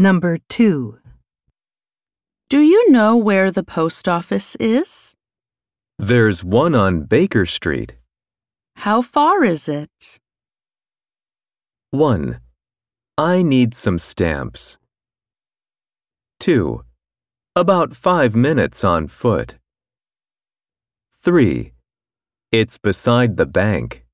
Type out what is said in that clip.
Number 2. Do you know where the post office is? There's one on Baker Street. How far is it? 1. I need some stamps. 2. About five minutes on foot. 3. It's beside the bank.